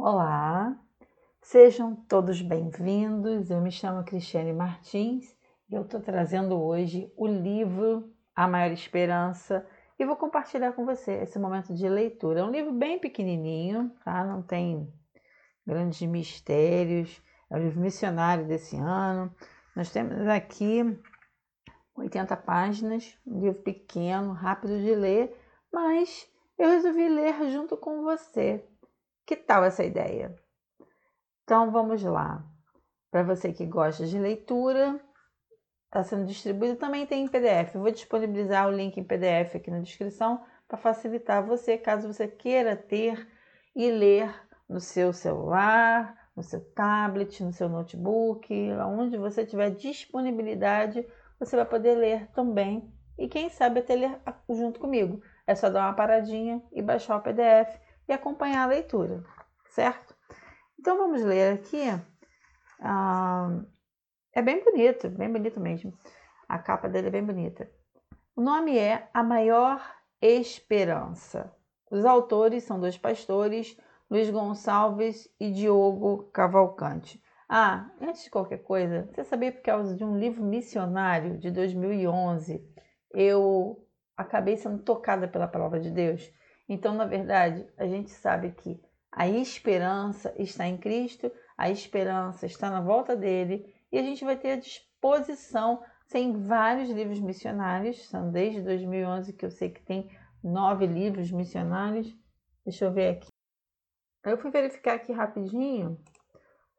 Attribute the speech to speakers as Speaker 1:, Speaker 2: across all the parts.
Speaker 1: Olá, sejam todos bem-vindos. Eu me chamo Cristiane Martins e eu estou trazendo hoje o livro A Maior Esperança e vou compartilhar com você esse momento de leitura. É um livro bem pequenininho, tá? Não tem grandes mistérios. É o livro missionário desse ano. Nós temos aqui 80 páginas, um livro pequeno, rápido de ler, mas eu resolvi ler junto com você que tal essa ideia? Então vamos lá. Para você que gosta de leitura, está sendo distribuído também tem em PDF. Eu vou disponibilizar o link em PDF aqui na descrição para facilitar você, caso você queira ter e ler no seu celular, no seu tablet, no seu notebook, onde você tiver disponibilidade, você vai poder ler também. E quem sabe até ler junto comigo. É só dar uma paradinha e baixar o PDF e acompanhar a leitura, certo? Então vamos ler aqui. Ah, é bem bonito, bem bonito mesmo. A capa dele é bem bonita. O nome é A Maior Esperança. Os autores são dois pastores, Luiz Gonçalves e Diogo Cavalcante. Ah, antes de qualquer coisa, você sabia por causa de um livro missionário de 2011, eu acabei sendo tocada pela palavra de Deus então, na verdade, a gente sabe que a esperança está em Cristo, a esperança está na volta dele e a gente vai ter a disposição. Tem vários livros missionários, são desde 2011 que eu sei que tem nove livros missionários. Deixa eu ver aqui. Eu fui verificar aqui rapidinho.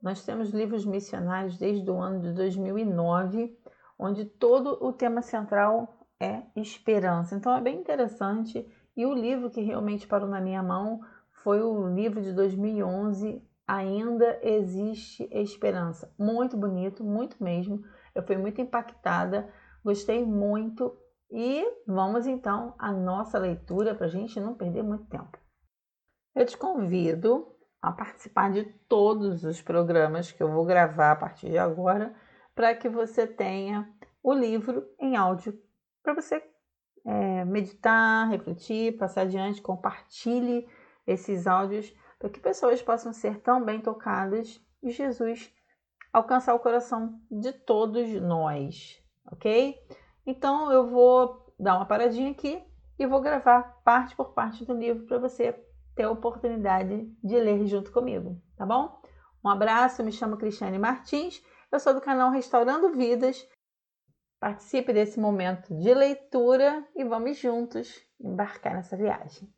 Speaker 1: Nós temos livros missionários desde o ano de 2009, onde todo o tema central é esperança. Então é bem interessante e o livro que realmente parou na minha mão foi o livro de 2011, Ainda Existe Esperança. Muito bonito, muito mesmo. Eu fui muito impactada, gostei muito. E vamos então à nossa leitura para a gente não perder muito tempo. Eu te convido a participar de todos os programas que eu vou gravar a partir de agora, para que você tenha o livro em áudio para você é, meditar, refletir, passar adiante, compartilhe esses áudios para que pessoas possam ser tão bem tocadas e Jesus alcançar o coração de todos nós, ok? Então eu vou dar uma paradinha aqui e vou gravar parte por parte do livro para você ter a oportunidade de ler junto comigo, tá bom? Um abraço, me chamo Cristiane Martins, eu sou do canal Restaurando Vidas Participe desse momento de leitura e vamos juntos embarcar nessa viagem.